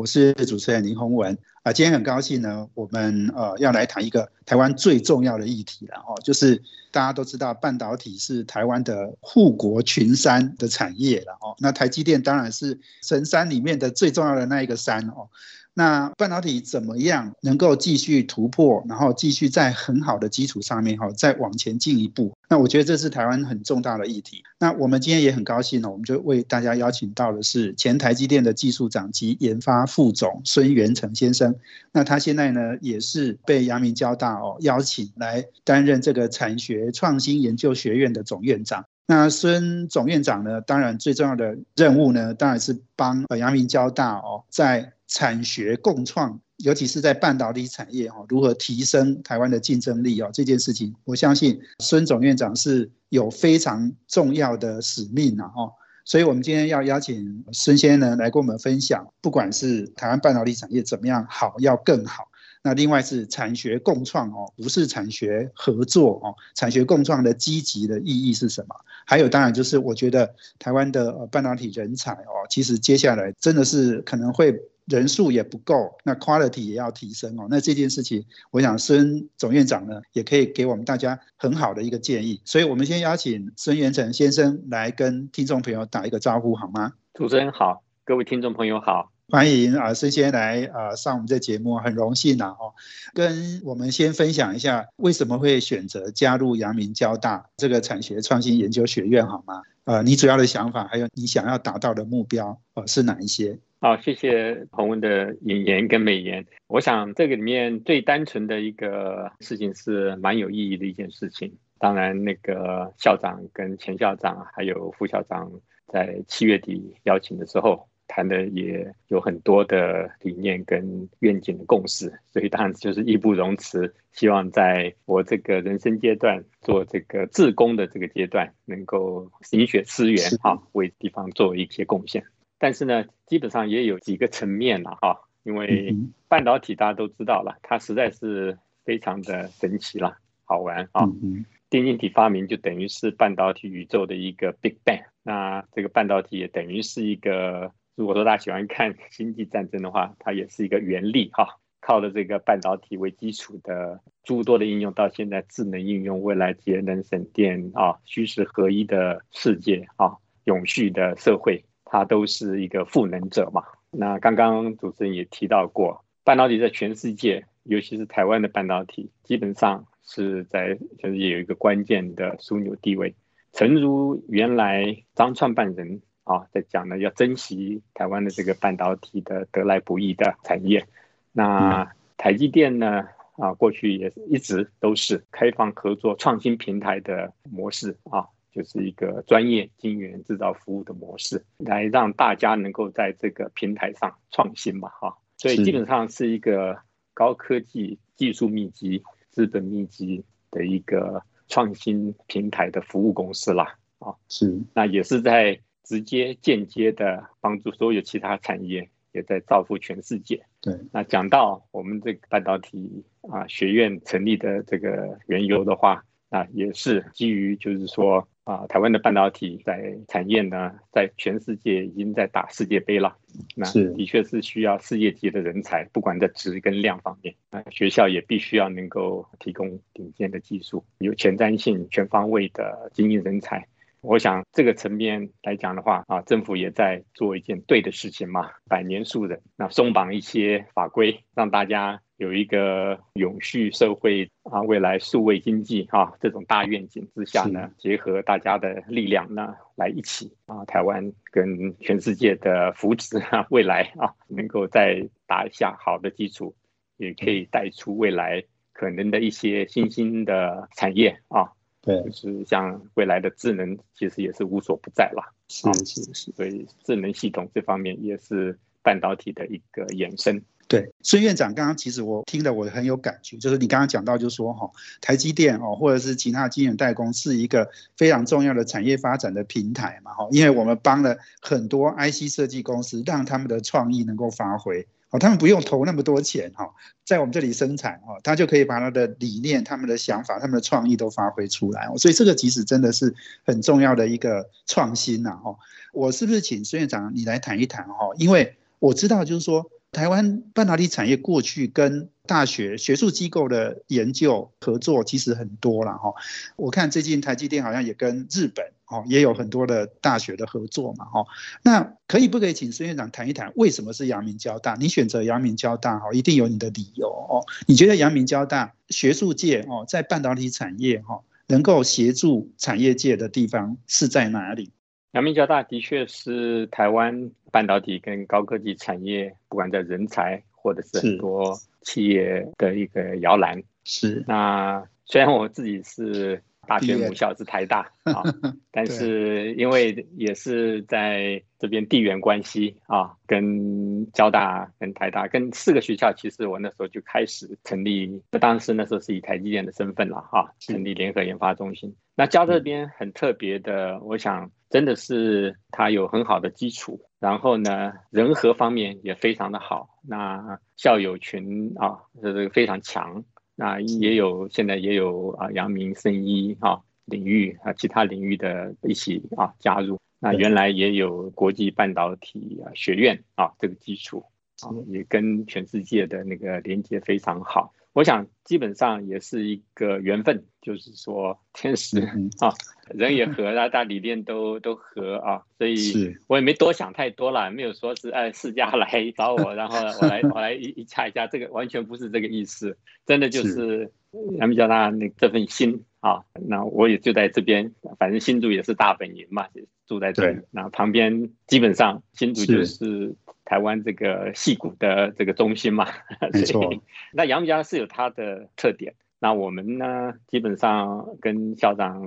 我是主持人林宏文啊。今天很高兴呢，我们呃要来谈一个台湾最重要的议题了哦，就是大家都知道半导体是台湾的护国群山的产业了哦。那台积电当然是神山里面的最重要的那一个山哦。那半导体怎么样能够继续突破，然后继续在很好的基础上面哈，再往前进一步？那我觉得这是台湾很重大的议题。那我们今天也很高兴呢，我们就为大家邀请到的是前台积电的技术长及研发副总孙元成先生。那他现在呢，也是被阳明交大哦邀请来担任这个产学创新研究学院的总院长。那孙总院长呢，当然最重要的任务呢，当然是帮呃阳明交大哦在产学共创，尤其是在半导体产业哈，如何提升台湾的竞争力啊？这件事情，我相信孙总院长是有非常重要的使命呐哦。所以，我们今天要邀请孙先生来跟我们分享，不管是台湾半导体产业怎么样好，要更好。那另外是产学共创哦，不是产学合作哦，产学共创的积极的意义是什么？还有，当然就是我觉得台湾的半导体人才哦，其实接下来真的是可能会。人数也不够，那 quality 也要提升哦。那这件事情，我想孙总院长呢，也可以给我们大家很好的一个建议。所以，我们先邀请孙元成先生来跟听众朋友打一个招呼，好吗？主持人好，各位听众朋友好，欢迎啊，孙先来啊上我们这节目，很荣幸呐哦。跟我们先分享一下，为什么会选择加入阳明交大这个产学创新研究学院，好吗？呃，你主要的想法，还有你想要达到的目标，呃，是哪一些？好，谢谢彭文的引言跟美言。我想这个里面最单纯的一个事情是蛮有意义的一件事情。当然，那个校长跟前校长还有副校长在七月底邀请的时候谈的也有很多的理念跟愿景的共识，所以当然就是义不容辞，希望在我这个人生阶段做这个自工的这个阶段，能够饮血思源啊，为地方做一些贡献。但是呢，基本上也有几个层面了哈，因为半导体大家都知道了，它实在是非常的神奇了，好玩啊。嗯电晶体发明就等于是半导体宇宙的一个 Big Bang，那这个半导体也等于是一个，如果说大家喜欢看 星际战争的话，它也是一个原力哈，靠着这个半导体为基础的诸多的应用，到现在智能应用，未来节能省电啊，虚实合一的世界啊，永续的社会。它都是一个赋能者嘛。那刚刚主持人也提到过，半导体在全世界，尤其是台湾的半导体，基本上是在就是有一个关键的枢纽地位。诚如原来张创办人啊在讲呢，要珍惜台湾的这个半导体的得来不易的产业。那台积电呢啊，过去也一直都是开放合作、创新平台的模式啊。就是一个专业晶圆制造服务的模式，来让大家能够在这个平台上创新嘛，哈，所以基本上是一个高科技、技术密集、资本密集的一个创新平台的服务公司啦，啊，是，那也是在直接、间接的帮助所有其他产业，也在造福全世界。对，那讲到我们这个半导体啊学院成立的这个缘由的话，啊也是基于就是说。啊，台湾的半导体在产业呢，在全世界已经在打世界杯了。那的确是需要世界级的人才，不管在质跟量方面。啊学校也必须要能够提供顶尖的技术，有前瞻性、全方位的精英人才。我想这个层面来讲的话，啊，政府也在做一件对的事情嘛，百年树人，那松绑一些法规，让大家。有一个永续社会啊，未来数位经济啊，这种大愿景之下呢，结合大家的力量呢，来一起啊，台湾跟全世界的福祉啊，未来啊，能够再打一下好的基础，也可以带出未来可能的一些新兴的产业啊，对，就是像未来的智能，其实也是无所不在啦，是是是，所以智能系统这方面也是半导体的一个延伸。对，孙院长刚刚其实我听了我很有感觉，就是你刚刚讲到，就说哈，台积电哦，或者是其他晶圆代工是一个非常重要的产业发展的平台嘛哈，因为我们帮了很多 IC 设计公司，让他们的创意能够发挥，哦，他们不用投那么多钱哈，在我们这里生产哦，他就可以把他的理念、他们的想法、他们的创意都发挥出来，所以这个其实真的是很重要的一个创新呐哈。我是不是请孙院长你来谈一谈哈？因为我知道就是说。台湾半导体产业过去跟大学学术机构的研究合作其实很多了哈，我看最近台积电好像也跟日本哦也有很多的大学的合作嘛哈，那可以不可以请孙院长谈一谈为什么是阳明交大？你选择阳明交大哈，一定有你的理由哦。你觉得阳明交大学术界哦在半导体产业哈能够协助产业界的地方是在哪里？阳明交大的确是台湾半导体跟高科技产业，不管在人才或者是很多企业的一个摇篮。是。那虽然我自己是。大学母校是台大 啊，但是因为也是在这边地缘关系啊，跟交大、跟台大、跟四个学校，其实我那时候就开始成立，当时那时候是以台积电的身份了哈，成立联合研发中心。那交这边很特别的，我想真的是它有很好的基础，然后呢，人和方面也非常的好，那校友群啊，这个非常强。那也有，现在也有啊，阳明生医啊领域啊，其他领域的一起啊加入。那原来也有国际半导体啊学院啊这个基础啊，也跟全世界的那个连接非常好。我想基本上也是一个缘分，就是说天时啊，人也和，大家理念都都合啊，所以我也没多想太多了，没有说是哎世家来找我，然后我来我来一一掐一下，这个完全不是这个意思，真的就是。杨明交大那这份心啊，那我也就在这边，反正新竹也是大本营嘛，住在这里，那旁边基本上新竹就是。台湾这个戏骨的这个中心嘛，没错。那杨家是有它的特点。那我们呢，基本上跟校长、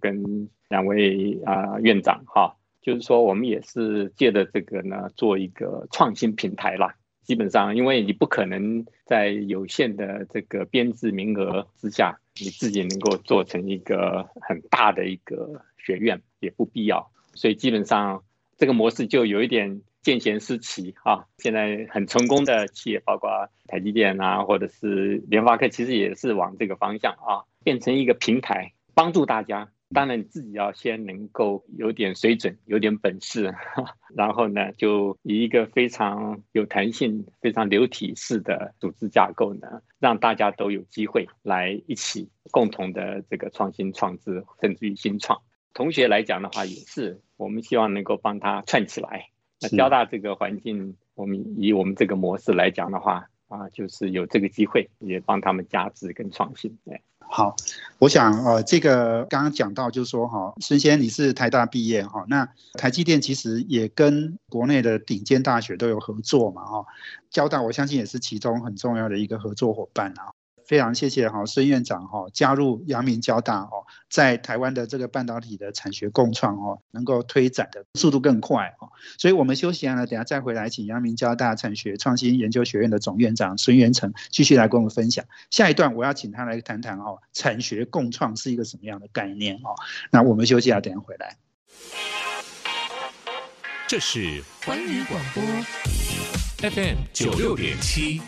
跟两位啊院长哈，就是说我们也是借着这个呢，做一个创新平台啦。基本上，因为你不可能在有限的这个编制名额之下，你自己能够做成一个很大的一个学院，也不必要。所以基本上这个模式就有一点。见贤思齐啊！现在很成功的企业，包括台积电啊，或者是联发科，其实也是往这个方向啊，变成一个平台，帮助大家。当然，你自己要先能够有点水准，有点本事，然后呢，就以一个非常有弹性、非常流体式的组织架构呢，让大家都有机会来一起共同的这个创新创制，甚至于新创。同学来讲的话，也是我们希望能够帮他串起来。那交大这个环境，我们以我们这个模式来讲的话，啊，就是有这个机会，也帮他们加值跟创新。对，好，我想呃，这个刚刚讲到就是说哈，孙先你是台大毕业哈，那台积电其实也跟国内的顶尖大学都有合作嘛哈，交大我相信也是其中很重要的一个合作伙伴啊。非常谢谢哈孙院长哈加入阳明交大哦，在台湾的这个半导体的产学共创哦，能够推展的速度更快哦，所以我们休息完了，等下再回来，请阳明交大产学创新研究学院的总院长孙元成继续来跟我们分享。下一段我要请他来谈谈哦，产学共创是一个什么样的概念哦？那我们休息啊，等下回来。这是环宇广播 FM 九六点七。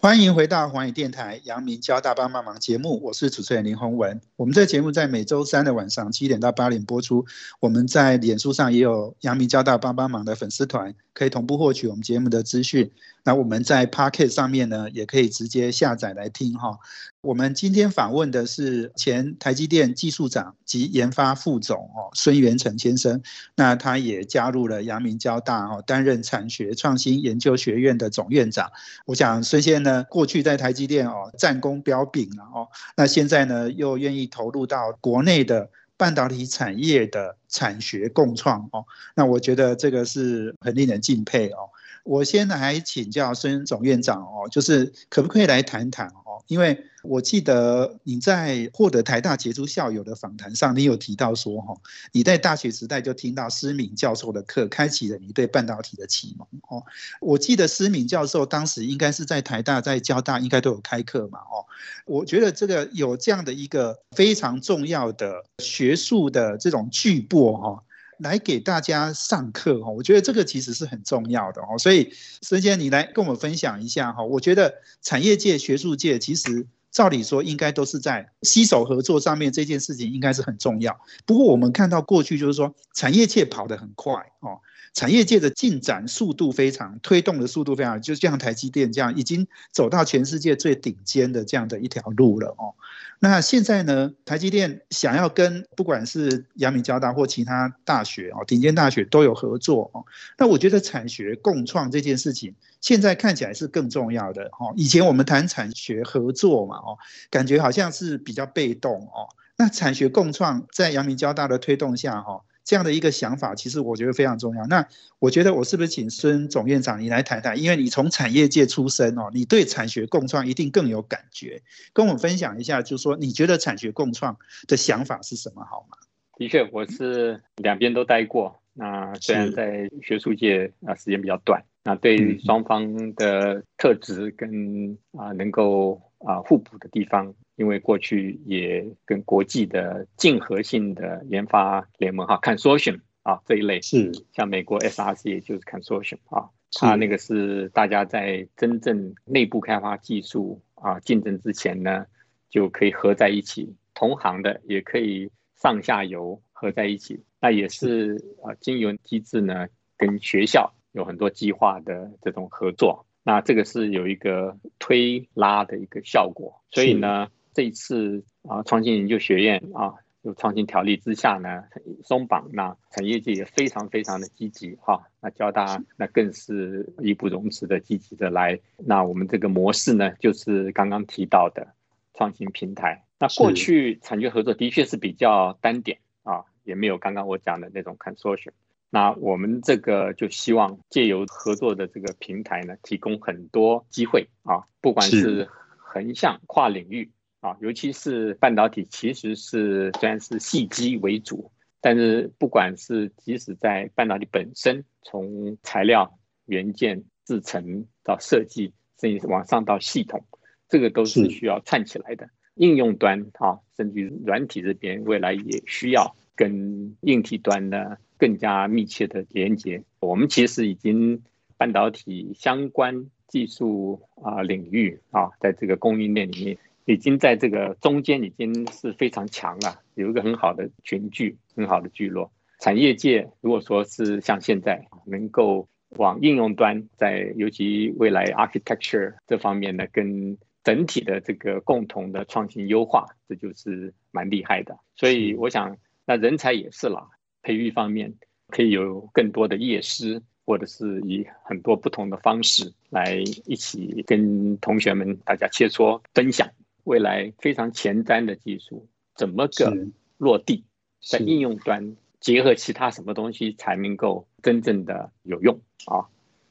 欢迎回到华语电台杨明交大帮帮忙节目，我是主持人林宏文。我们这节目在每周三的晚上七点到八点播出。我们在脸书上也有杨明交大帮帮忙的粉丝团，可以同步获取我们节目的资讯。那我们在 Pocket 上面呢，也可以直接下载来听哈。我们今天访问的是前台积电技术长及研发副总哦孙元成先生，那他也加入了阳明交大哦，担任产学创新研究学院的总院长。我想孙先生呢，过去在台积电哦战功彪炳了哦，那现在呢又愿意投入到国内的半导体产业的产学共创哦，那我觉得这个是很令人敬佩哦。我先来请教孙总院长哦，就是可不可以来谈谈哦？因为我记得你在获得台大杰出校友的访谈上，你有提到说哈，你在大学时代就听到施敏教授的课，开启了你对半导体的启蒙哦。我记得施敏教授当时应该是在台大、在交大应该都有开课嘛哦。我觉得这个有这样的一个非常重要的学术的这种巨擘哈。来给大家上课哈，我觉得这个其实是很重要的哦。所以，孙先你来跟我们分享一下哈。我觉得产业界、学术界其实照理说应该都是在携手合作上面，这件事情应该是很重要。不过我们看到过去就是说，产业界跑得很快哦。产业界的进展速度非常，推动的速度非常，就像台积电这样，已经走到全世界最顶尖的这样的一条路了哦。那现在呢，台积电想要跟不管是阳明交大或其他大学哦，顶尖大学都有合作哦。那我觉得产学共创这件事情，现在看起来是更重要的哦。以前我们谈产学合作嘛哦，感觉好像是比较被动哦。那产学共创在阳明交大的推动下哈。这样的一个想法，其实我觉得非常重要。那我觉得我是不是请孙总院长你来谈谈？因为你从产业界出身哦，你对产学共创一定更有感觉，跟我们分享一下，就是说你觉得产学共创的想法是什么，好吗？的确，我是两边都待过。那虽然在学术界啊时间比较短，那对双方的特质跟啊能够啊互补的地方。因为过去也跟国际的竞合性的研发联盟哈，consortium 啊这一类是像美国 SRC 就是 consortium 啊，它那个是大家在真正内部开发技术啊竞争之前呢，就可以合在一起，同行的也可以上下游合在一起，那也是啊经由机制呢，跟学校有很多计划的这种合作，那这个是有一个推拉的一个效果，所以呢。这一次啊，创新研究学院啊，有创新条例之下呢，松绑，那产业界也非常非常的积极哈。那交大那更是义不容辞的积极的来。那我们这个模式呢，就是刚刚提到的创新平台。那过去产业合作的确是比较单点啊，也没有刚刚我讲的那种 consortium。那我们这个就希望借由合作的这个平台呢，提供很多机会啊，不管是横向跨领域。啊，尤其是半导体，其实是虽然是细机为主，但是不管是即使在半导体本身，从材料、元件、制成到设计，甚至往上到系统，这个都是需要串起来的。应用端啊，甚至软体这边，未来也需要跟硬体端呢更加密切的连接。我们其实已经半导体相关技术啊领域啊，在这个供应链里面。已经在这个中间已经是非常强了，有一个很好的群聚，很好的聚落。产业界如果说是像现在能够往应用端，在尤其未来 architecture 这方面呢，跟整体的这个共同的创新优化，这就是蛮厉害的。所以我想，那人才也是了，培育方面可以有更多的业师，或者是以很多不同的方式来一起跟同学们大家切磋分享。未来非常前瞻的技术，怎么个落地在应用端，结合其他什么东西才能够真正的有用啊？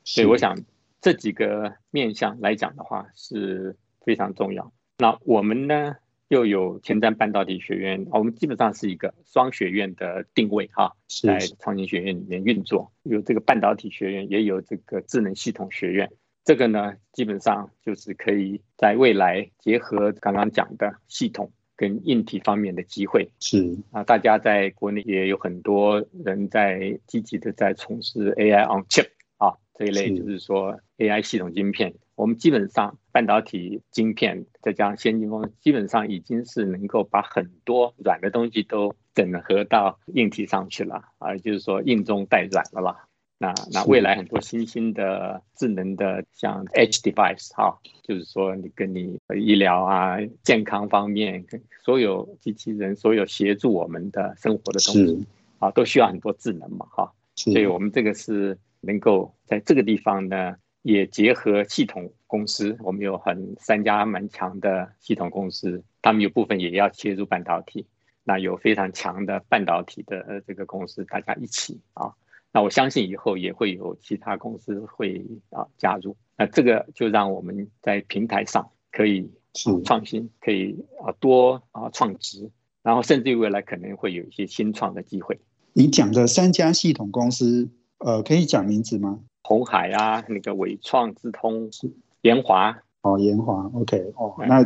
所以我想这几个面向来讲的话是非常重要。那我们呢又有前瞻半导体学院，我们基本上是一个双学院的定位哈，在创新学院里面运作，有这个半导体学院，也有这个智能系统学院。这个呢，基本上就是可以在未来结合刚刚讲的系统跟硬体方面的机会。是啊，大家在国内也有很多人在积极的在从事 AI on chip 啊这一类，就是说 AI 系统晶片。我们基本上半导体晶片再加上先进工，基本上已经是能够把很多软的东西都整合到硬体上去了啊，就是说硬中带软了啦。那那未来很多新兴的智能的像 Edge device 哈，就是说你跟你医疗啊、健康方面，所有机器人、所有协助我们的生活的东西啊，都需要很多智能嘛哈。所以我们这个是能够在这个地方呢，也结合系统公司，我们有很三家蛮强的系统公司，他们有部分也要切入半导体，那有非常强的半导体的这个公司，大家一起啊。那我相信以后也会有其他公司会啊加入，那这个就让我们在平台上可以创新，可以啊多啊创值，然后甚至于未来可能会有一些新创的机会。你讲的三家系统公司，呃，可以讲名字吗？红海啊，那个伟创、智通、延华。哦，延华，OK，哦，那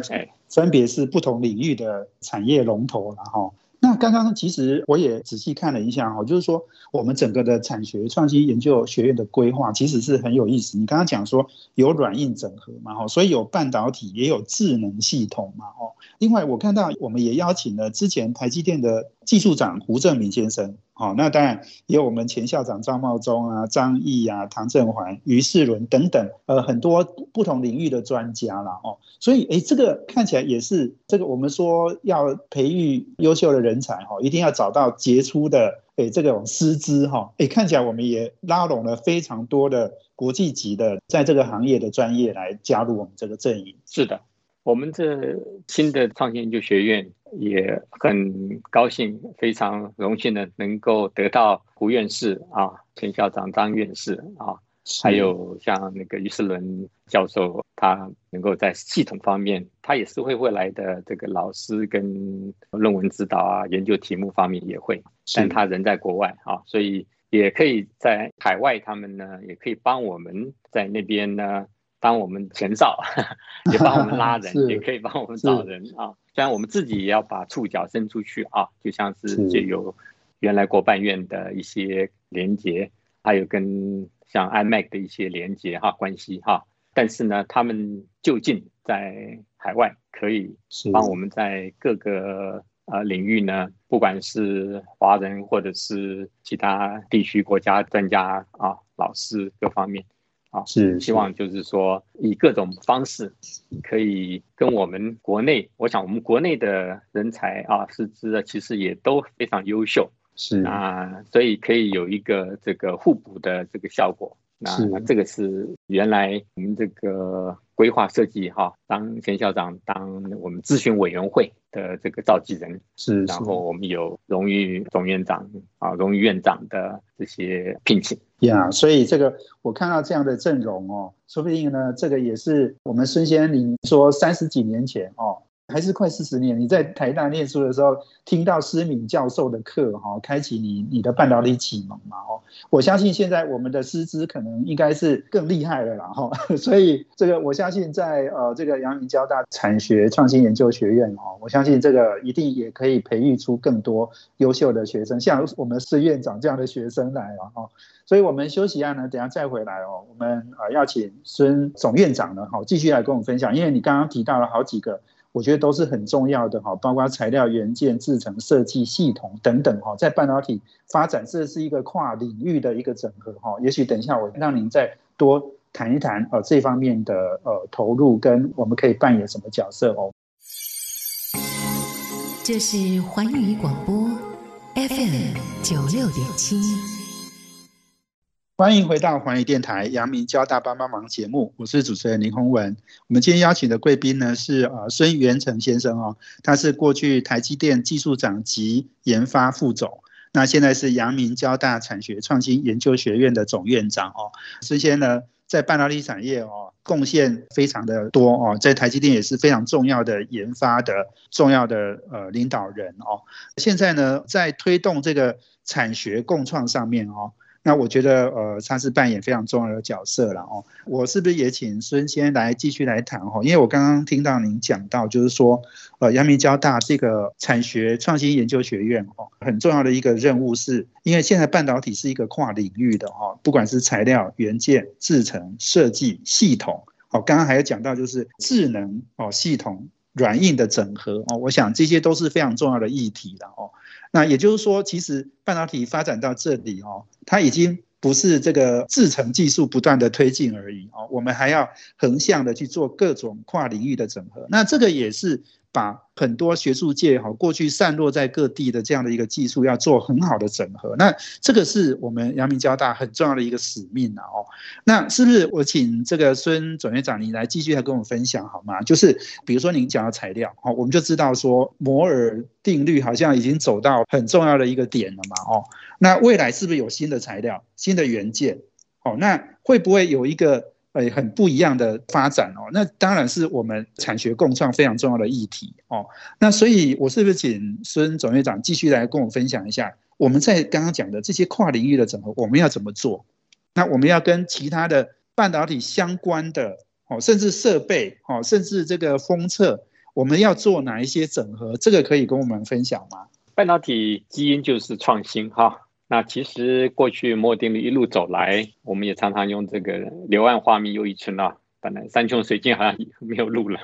分别是不同领域的产业龙头了哈。那刚刚其实我也仔细看了一下哈，就是说我们整个的产学创新研究学院的规划其实是很有意思。你刚刚讲说有软硬整合嘛哈，所以有半导体也有智能系统嘛哦。另外我看到我们也邀请了之前台积电的技术长胡正明先生。好，那当然也有我们前校长张茂忠啊、张毅啊、唐振环、于世伦等等，呃，很多不同领域的专家啦。哦。所以，哎，这个看起来也是这个我们说要培育优秀的人才哈，一定要找到杰出的哎这种师资哈。哎，看起来我们也拉拢了非常多的国际级的在这个行业的专业来加入我们这个阵营。是的。我们这新的创新研究学院也很高兴，非常荣幸的能够得到胡院士啊、陈校长张院士啊，还有像那个于世伦教授，他能够在系统方面，他也是会未来的这个老师跟论文指导啊、研究题目方面也会，但他人在国外啊，所以也可以在海外，他们呢也可以帮我们在那边呢。帮我们前哨，也帮我们拉 人，也可以帮我们找人啊。虽然我们自己也要把触角伸出去啊，就像是借由原来国办院的一些连接，还有跟像 iMac 的一些连接哈关系哈。但是呢，他们就近在海外，可以帮我们在各个呃领域呢，不管是华人或者是其他地区国家专家啊、老师各方面。啊，是希望就是说，以各种方式可以跟我们国内，我想我们国内的人才啊，师资啊，其实也都非常优秀，是。啊，所以可以有一个这个互补的这个效果。那这个是原来我们这个规划设计哈，当前校长当我们咨询委员会的这个召集人是，然后我们有荣誉总院长啊，荣誉院长的这些聘请呀，所以这个我看到这样的阵容哦，说不定呢，这个也是我们孙先林说三十几年前哦。还是快四十年，你在台大念书的时候，听到施敏教授的课，哈，开启你你的半导体启蒙嘛，哦，我相信现在我们的师资可能应该是更厉害了啦，哈，所以这个我相信在呃这个阳明交大产学创新研究学院，哦，我相信这个一定也可以培育出更多优秀的学生，像我们施院长这样的学生来了，哈，所以我们休息一下呢，等下再回来哦，我们呃要请孙总院长呢，好，继续来跟我们分享，因为你刚刚提到了好几个。我觉得都是很重要的哈，包括材料、元件、制成、设计、系统等等哈，在半导体发展，这是一个跨领域的一个整合哈。也许等一下我让您再多谈一谈呃这方面的呃投入跟我们可以扮演什么角色哦。这是环宇广播 FM 九六点七。欢迎回到环宇电台阳明交大帮帮忙节目，我是主持人林宏文。我们今天邀请的贵宾呢是呃孙元成先生哦，他是过去台积电技术长及研发副总，那现在是阳明交大产学创新研究学院的总院长哦。孙先呢在半导体产业哦贡献非常的多哦，在台积电也是非常重要的研发的重要的呃领导人哦。现在呢在推动这个产学共创上面哦。那我觉得，呃，他是扮演非常重要的角色了哦。我是不是也请孙先来继续来谈哦？因为我刚刚听到您讲到，就是说，呃，阳明交大这个产学创新研究学院哦，很重要的一个任务是，因为现在半导体是一个跨领域的哈，不管是材料、元件、制成、设计、系统，哦，刚刚还有讲到就是智能哦，系统软硬的整合哦，我想这些都是非常重要的议题的哦。那也就是说，其实半导体发展到这里哦，它已经不是这个制程技术不断的推进而已哦，我们还要横向的去做各种跨领域的整合。那这个也是。把很多学术界哈过去散落在各地的这样的一个技术要做很好的整合，那这个是我们阳明交大很重要的一个使命啊哦。那是不是我请这个孙总院长你来继续来跟我们分享好吗？就是比如说您讲的材料哦，我们就知道说摩尔定律好像已经走到很重要的一个点了嘛哦。那未来是不是有新的材料、新的元件？哦，那会不会有一个？呃很不一样的发展哦。那当然是我们产学共创非常重要的议题哦。那所以，我是不是请孙总院长继续来跟我分享一下，我们在刚刚讲的这些跨领域的整合，我们要怎么做？那我们要跟其他的半导体相关的哦，甚至设备哦，甚至这个封测，我们要做哪一些整合？这个可以跟我们分享吗？半导体基因就是创新哈。那其实过去摩尔定律一路走来，我们也常常用这个“柳暗花明又一村”啊。本来山穷水尽好像没有路了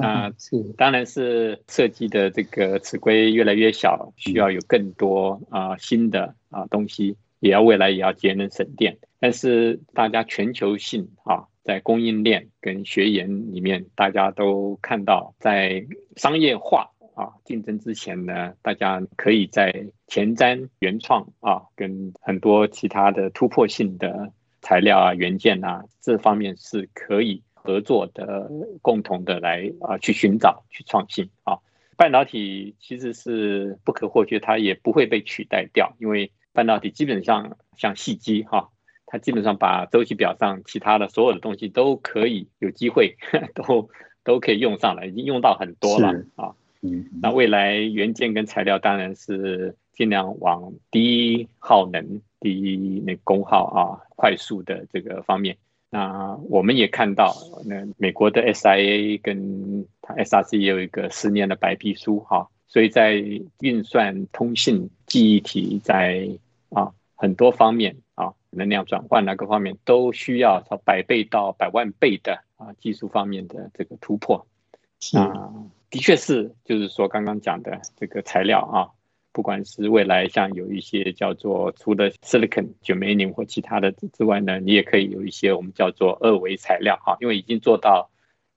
啊。是，当然是设计的这个尺规越来越小，需要有更多啊新的啊东西，也要未来也要节能省电。但是大家全球性啊，在供应链跟学研里面，大家都看到在商业化。啊，竞争之前呢，大家可以在前瞻、原创啊，跟很多其他的突破性的材料啊、元件啊，这方面是可以合作的，共同的来啊去寻找、去创新啊。半导体其实是不可或缺，它也不会被取代掉，因为半导体基本上像细机哈，它基本上把周期表上其他的所有的东西都可以有机会 都都可以用上了，已经用到很多了啊。那未来元件跟材料当然是尽量往低耗能、低那功耗啊、快速的这个方面。那我们也看到，那美国的 SIA 跟它 SRC 也有一个十年的白皮书哈，所以在运算、通信、记忆体在啊很多方面啊，能量转换那各方面都需要从百倍到百万倍的啊技术方面的这个突破。啊。的确是，就是说刚刚讲的这个材料啊，不管是未来像有一些叫做除了 silicon、germanium 或其他的之外呢，你也可以有一些我们叫做二维材料哈，因为已经做到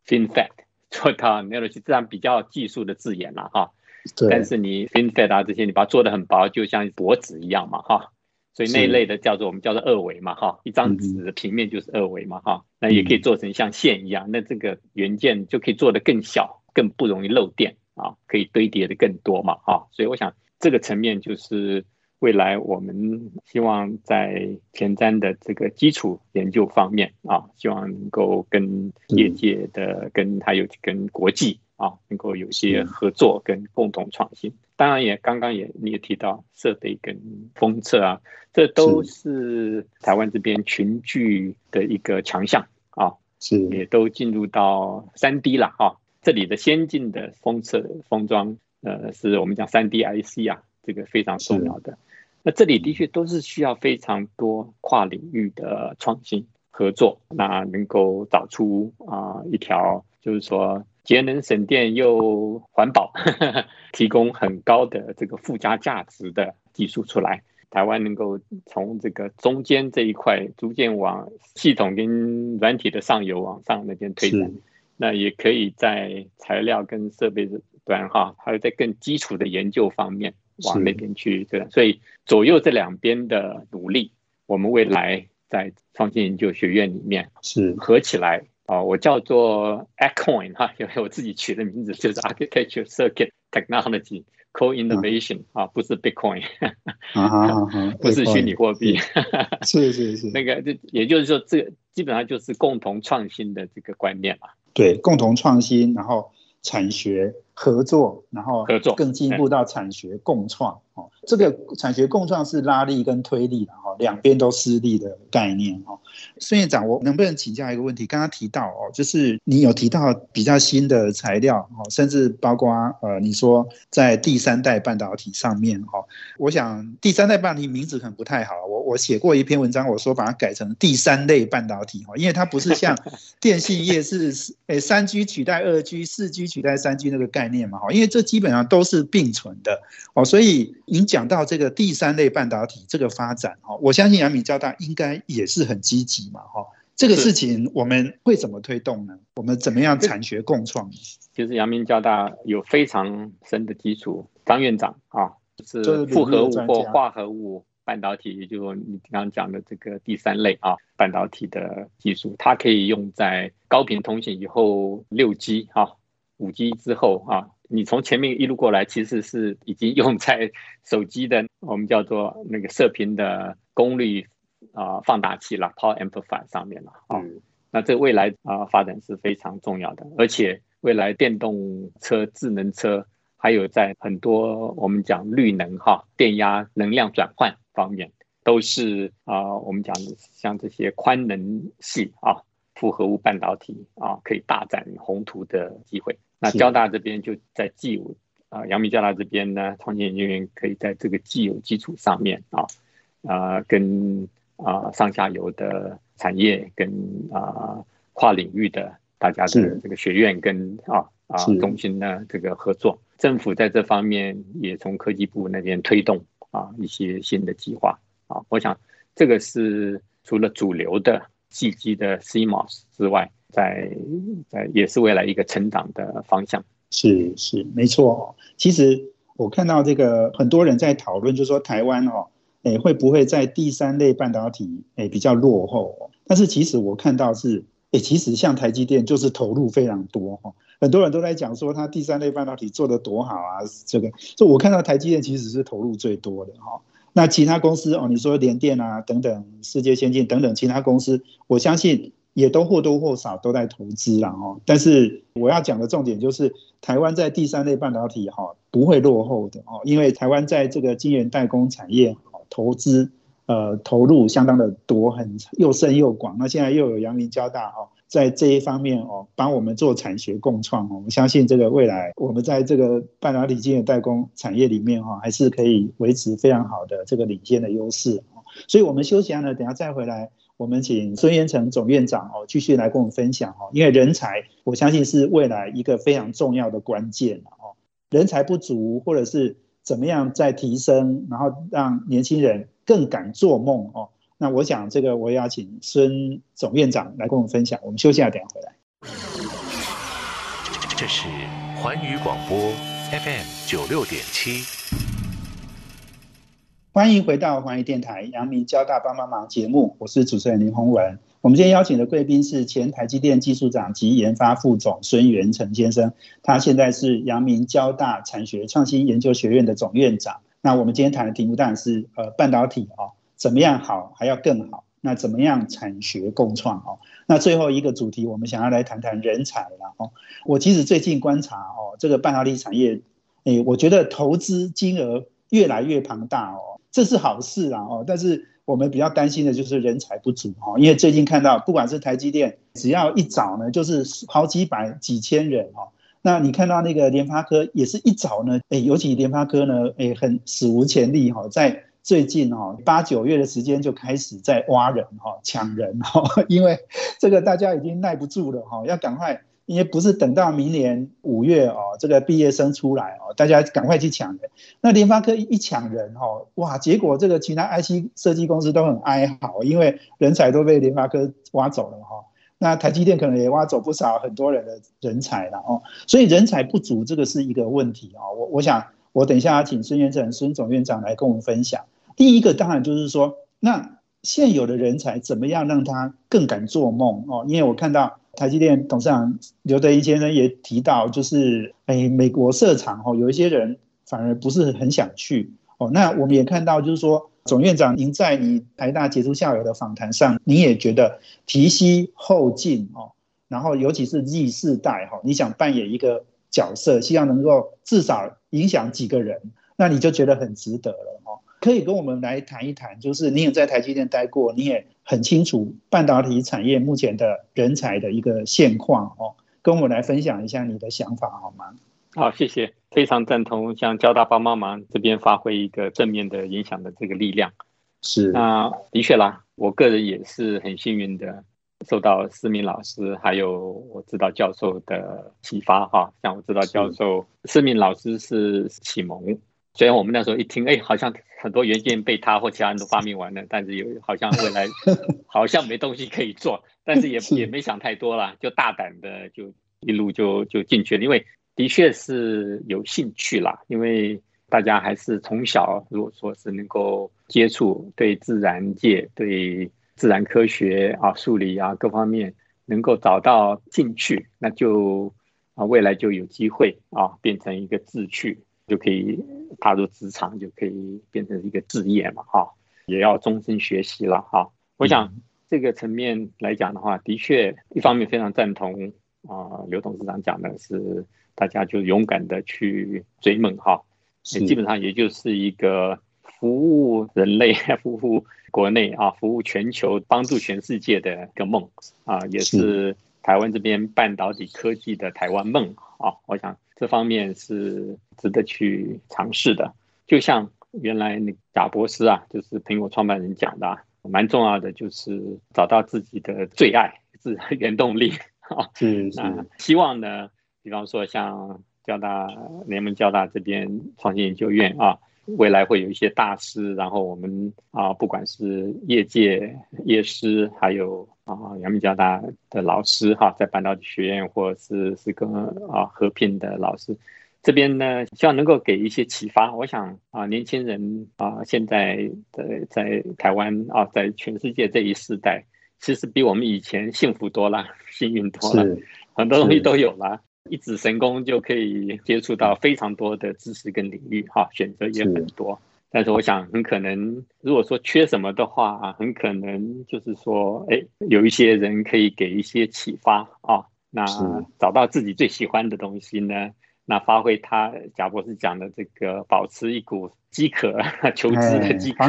FinFET，做到 nano 这样比较技术的字眼了哈。对。但是你 FinFET 啊这些，你把它做的很薄，就像薄纸一样嘛哈。所以那一类的叫做我们叫做二维嘛哈，一张纸的平面就是二维嘛哈。那也可以做成像线一样，那这个元件就可以做得更小。更不容易漏电啊，可以堆叠的更多嘛啊，所以我想这个层面就是未来我们希望在前瞻的这个基础研究方面啊，希望能够跟业界的跟还有跟国际啊，能够有些合作跟共同创新。当然也刚刚也你也提到设备跟封测啊，这都是台湾这边群聚的一个强项啊，是也都进入到三 D 了啊。这里的先进的封测封装，呃，是我们讲三 D IC 啊，这个非常重要的。那这里的确都是需要非常多跨领域的创新合作，那能够找出啊一条，就是说节能省电又环保，提供很高的这个附加价值的技术出来。台湾能够从这个中间这一块，逐渐往系统跟软体的上游往上那边推展。那也可以在材料跟设备端哈，还有在更基础的研究方面往那边去，对所以左右这两边的努力，我们未来在创新研究学院里面是。合起来啊，我叫做 Acoin 哈，因为我自己取的名字就是 Architecture Circuit Technology Co-Innovation 啊，不是 Bitcoin，不是虚拟货币，是。是是，那个就也就是说，这基本上就是共同创新的这个观念嘛。对，共同创新，然后产学合作，然后合作更进一步到产学共创。哦，这个产学共创是拉力跟推力的哈，两边都施力的概念哈。孙院长，我能不能请教一个问题？刚刚提到哦，就是你有提到比较新的材料哦，甚至包括呃，你说在第三代半导体上面哦，我想第三代半导体名字可能不太好，我我写过一篇文章，我说把它改成第三类半导体哦，因为它不是像 电信业是诶三 G 取代二 G，四 G 取代三 G 那个概念嘛哈，因为这基本上都是并存的哦，所以。您讲到这个第三类半导体这个发展哈，我相信阳明交大应该也是很积极嘛哈。这个事情我们会怎么推动呢？我们怎么样产学共创？其实阳明交大有非常深的基础，张院长啊是复合物或化合物半导体，也就是你刚刚讲的这个第三类啊半导体的技术，它可以用在高频通信以后六 G 啊五 G 之后啊。你从前面一路过来，其实是已经用在手机的我们叫做那个射频的功率啊放大器了，Power Amplifier 上面了啊。那这未来啊发展是非常重要的，而且未来电动车、智能车，还有在很多我们讲绿能哈、电压能量转换方面，都是啊我们讲的像这些宽能系啊、复合物半导体啊，可以大展宏图的机会。那交大这边就在既有啊，阳明交大这边呢，创新研究院可以在这个既有基础上面啊，啊跟啊上下游的产业跟啊跨领域的大家的这个学院跟啊啊中心的这个合作，政府在这方面也从科技部那边推动啊一些新的计划啊，我想这个是除了主流的细机的 CMOS 之外，在在也是未来一个成长的方向。是是没错，其实我看到这个很多人在讨论，就说台湾哦，诶会不会在第三类半导体诶比较落后？但是其实我看到是，诶其实像台积电就是投入非常多哈，很多人都在讲说它第三类半导体做的多好啊，这个，就我看到台积电其实是投入最多的哈。那其他公司哦，你说联电啊等等，世界先进等等其他公司，我相信。也都或多或少都在投资了哦，但是我要讲的重点就是，台湾在第三类半导体哈不会落后的哦，因为台湾在这个晶圆代工产业投资呃投入相当的多，很又深又广。那现在又有阳明交大哦，在这一方面哦帮我们做产学共创哦，我相信这个未来我们在这个半导体晶圆代工产业里面哈，还是可以维持非常好的这个领先的优势。所以我们休息下呢，等下再回来。我们请孙元成总院长哦，继续来跟我们分享哦。因为人才，我相信是未来一个非常重要的关键哦。人才不足，或者是怎么样在提升，然后让年轻人更敢做梦哦。那我想这个，我也要请孙总院长来跟我们分享。我们休息下，等下回来。这是环宇广播 FM 九六点七。欢迎回到环宇电台阳明交大帮帮忙节目，我是主持人林宏文。我们今天邀请的贵宾是前台积电技术长及研发副总孙元成先生，他现在是阳明交大产学创新研究学院的总院长。那我们今天谈的题目当然是呃半导体哦，怎么样好还要更好？那怎么样产学共创哦？那最后一个主题，我们想要来谈谈人才了哦。我其实最近观察哦，这个半导体产业，诶，我觉得投资金额越来越庞大哦。这是好事啊，哦，但是我们比较担心的就是人才不足哈，因为最近看到不管是台积电，只要一找呢，就是好几百几千人哈。那你看到那个联发科也是一早呢，哎，尤其联发科呢，哎，很史无前例哈，在最近哈八九月的时间就开始在挖人哈，抢人哈，因为这个大家已经耐不住了哈，要赶快。因为不是等到明年五月哦，这个毕业生出来哦，大家赶快去抢人。那联发科一抢人哦，哇，结果这个其他 IC 设计公司都很哀嚎，因为人才都被联发科挖走了哈。那台积电可能也挖走不少很多人的人才了哦，所以人才不足这个是一个问题哦。我我想我等一下要请孙元成孙总院长来跟我们分享。第一个当然就是说，那现有的人才怎么样让他更敢做梦哦？因为我看到。台积电董事长刘德英先生也提到，就是哎，美国设厂哦，有一些人反而不是很想去哦。那我们也看到，就是说总院长您在你台大杰出校友的访谈上，你也觉得提携后进哦，然后尤其是 Z 世代哈，你想扮演一个角色，希望能够至少影响几个人，那你就觉得很值得了。可以跟我们来谈一谈，就是你也在台积电待过，你也很清楚半导体产业目前的人才的一个现况哦，跟我们来分享一下你的想法好吗？好，谢谢，非常赞同像交大帮帮忙这边发挥一个正面的影响的这个力量。是，那的确啦，我个人也是很幸运的，受到思明老师还有我知道教授的启发哈，像我知道教授思明老师是启蒙。虽然我们那时候一听，哎，好像很多元件被他或其他人都发明完了，但是有好像未来 好像没东西可以做，但是也 也没想太多了，就大胆的就一路就就进去了，因为的确是有兴趣啦，因为大家还是从小如果说是能够接触对自然界、对自然科学啊、数理啊各方面能够找到兴趣，那就啊未来就有机会啊变成一个志趣。就可以踏入职场，就可以变成一个职业嘛，哈，也要终身学习了，哈。我想这个层面来讲的话，的确一方面非常赞同啊，刘董事长讲的是大家就勇敢的去追梦哈，基本上也就是一个服务人类、服务国内啊、服务全球、帮助全世界的一个梦啊，也是台湾这边半导体科技的台湾梦啊。我想这方面是值得去尝试的，就像。原来那贾博士啊，就是苹果创办人讲的，蛮重要的，就是找到自己的最爱，是原动力啊。是是。希望呢，比方说像交大联盟交大这边创新研究院啊，未来会有一些大师，然后我们啊，不管是业界业师，还有啊阳明交大的老师哈，在半导体学院或者是是跟啊和平的老师。这边呢，希望能够给一些启发。我想啊，年轻人啊，现在在在台湾啊，在全世界这一世代，其实比我们以前幸福多了，幸运多了，很多东西都有了，一指神功就可以接触到非常多的知识跟领域，哈，选择也很多。但是我想，很可能如果说缺什么的话，很可能就是说，哎，有一些人可以给一些启发啊，那找到自己最喜欢的东西呢？那发挥他贾博士讲的这个，保持一股饥渴求知的饥渴，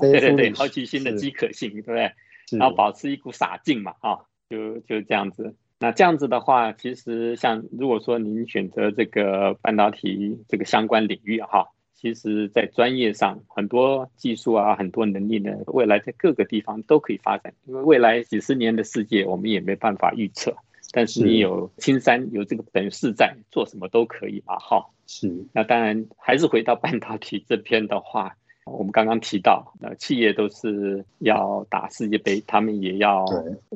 对对对，好奇心的饥渴性，对不对？然后保持一股洒劲嘛，啊，就就这样子。那这样子的话，其实像如果说您选择这个半导体这个相关领域哈，其实在专业上很多技术啊，很多能力呢，未来在各个地方都可以发展。因为未来几十年的世界，我们也没办法预测。但是你有青山有这个本事在，做什么都可以嘛，哈。是。那当然还是回到半导体这边的话，我们刚刚提到，那企业都是要打世界杯，他们也要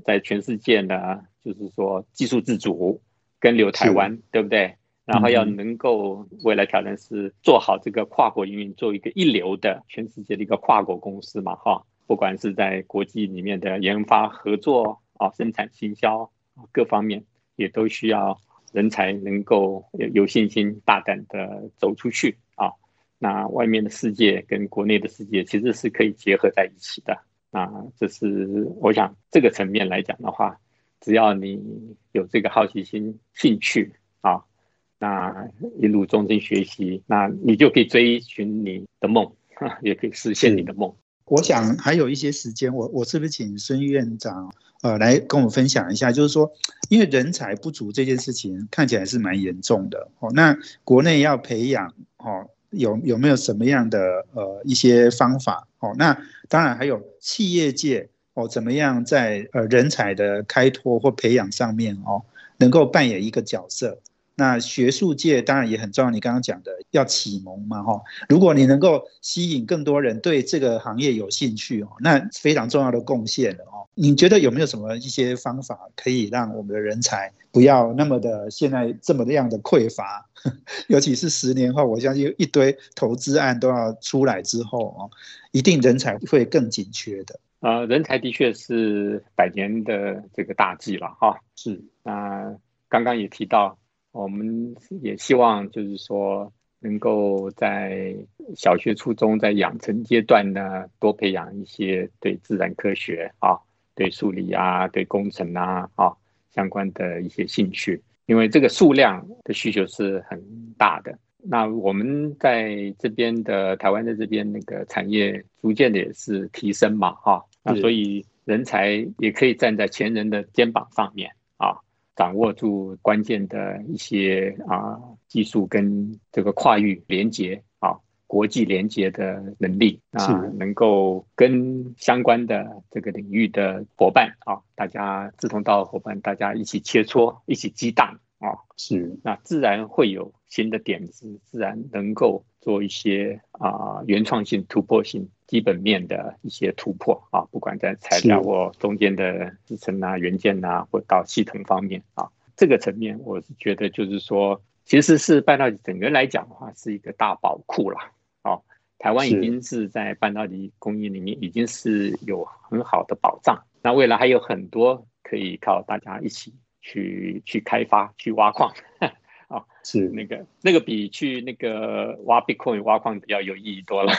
在全世界呢，就是说技术自主，跟留台湾，对不对？然后要能够未来挑战是做好这个跨国营运，做一个一流的全世界的一个跨国公司嘛，哈。不管是在国际里面的研发合作啊，生产行销。各方面也都需要人才能够有有信心、大胆的走出去啊。那外面的世界跟国内的世界其实是可以结合在一起的。啊这是我想这个层面来讲的话，只要你有这个好奇心、兴趣啊，那一路终身学习，那你就可以追寻你的梦，也可以实现你的梦。我想还有一些时间，我我是不是请孙院长呃来跟我分享一下？就是说，因为人才不足这件事情看起来是蛮严重的哦。那国内要培养哦，有有没有什么样的呃一些方法哦？那当然还有企业界哦，怎么样在呃人才的开拓或培养上面哦，能够扮演一个角色？那学术界当然也很重要，你刚刚讲的要启蒙嘛，哈。如果你能够吸引更多人对这个行业有兴趣哦，那非常重要的贡献了哦。你觉得有没有什么一些方法可以让我们的人才不要那么的现在这么样的匮乏？尤其是十年后，我相信一堆投资案都要出来之后哦，一定人才会更紧缺的。呃，人才的确是百年的这个大计了哈。是，那刚刚也提到。我们也希望，就是说，能够在小学、初中在养成阶段呢，多培养一些对自然科学啊、对数理啊、对工程啊啊相关的一些兴趣，因为这个数量的需求是很大的。那我们在这边的台湾在这边那个产业逐渐的也是提升嘛，哈，那所以人才也可以站在前人的肩膀上面啊。掌握住关键的一些啊技术跟这个跨域连接啊国际连接的能力啊，能够跟相关的这个领域的伙伴啊，大家志同道合伙伴，大家一起切磋，一起激荡啊，是那自然会有新的点子，自然能够做一些啊原创性、突破性。基本面的一些突破啊，不管在材料或中间的支撑啊、元件啊，或到系统方面啊，这个层面我是觉得就是说，其实是半导体整个来讲的话，是一个大宝库啦。哦，台湾已经是在半导体工艺里面已经是有很好的保障，那未来还有很多可以靠大家一起去去开发、去挖矿。啊，是那个那个比去那个挖 Bitcoin 挖矿比较有意义多了。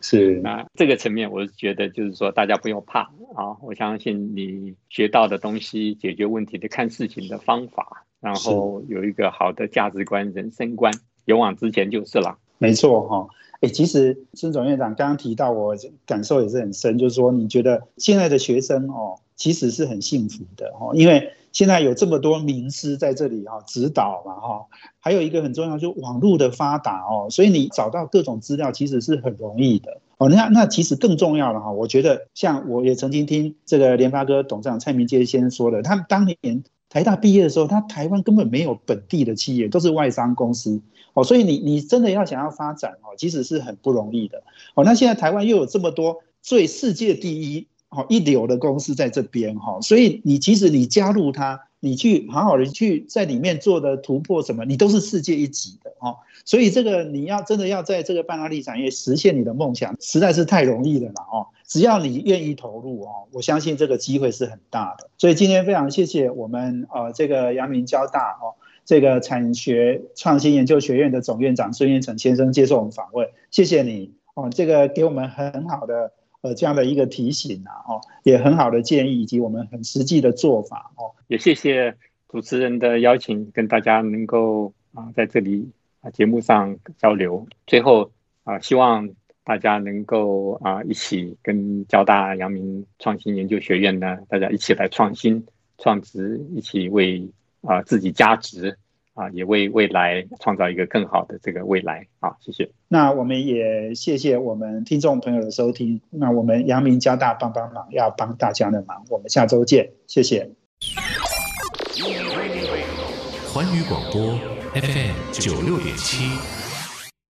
是 那这个层面，我是觉得就是说，大家不用怕啊，我相信你学到的东西、解决问题的看事情的方法，然后有一个好的价值观、人生观，勇往直前就是了。没错哈。哎，其实孙总院长刚刚提到，我感受也是很深，就是说，你觉得现在的学生哦，其实是很幸福的哦，因为现在有这么多名师在这里哈指导嘛哈，还有一个很重要，就是网络的发达哦，所以你找到各种资料其实是很容易的哦。那那其实更重要的哈，我觉得像我也曾经听这个联发科董事长蔡明介先说的，他们当年台大毕业的时候，他台湾根本没有本地的企业，都是外商公司。哦，所以你你真的要想要发展哦，其实是很不容易的。哦，那现在台湾又有这么多最世界第一哦一流的公司在这边哈，所以你即使你加入它，你去好好的去在里面做的突破什么，你都是世界一级的哦。所以这个你要真的要在这个半导体产业实现你的梦想，实在是太容易了啦哦。只要你愿意投入哦，我相信这个机会是很大的。所以今天非常谢谢我们呃这个阳明交大哦。这个产学创新研究学院的总院长孙元成先生接受我们访问，谢谢你哦，这个给我们很好的呃这样的一个提醒啊，哦，也很好的建议以及我们很实际的做法哦，也谢谢主持人的邀请，跟大家能够啊在这里啊节目上交流，最后啊希望大家能够啊一起跟交大阳明创新研究学院呢，大家一起来创新创值，一起为。啊，自己加值啊，也为未来创造一个更好的这个未来啊，谢谢。那我们也谢谢我们听众朋友的收听。那我们阳明交大帮帮忙，要帮大家的忙。我们下周见，谢谢。环宇广播 FM 九六点七。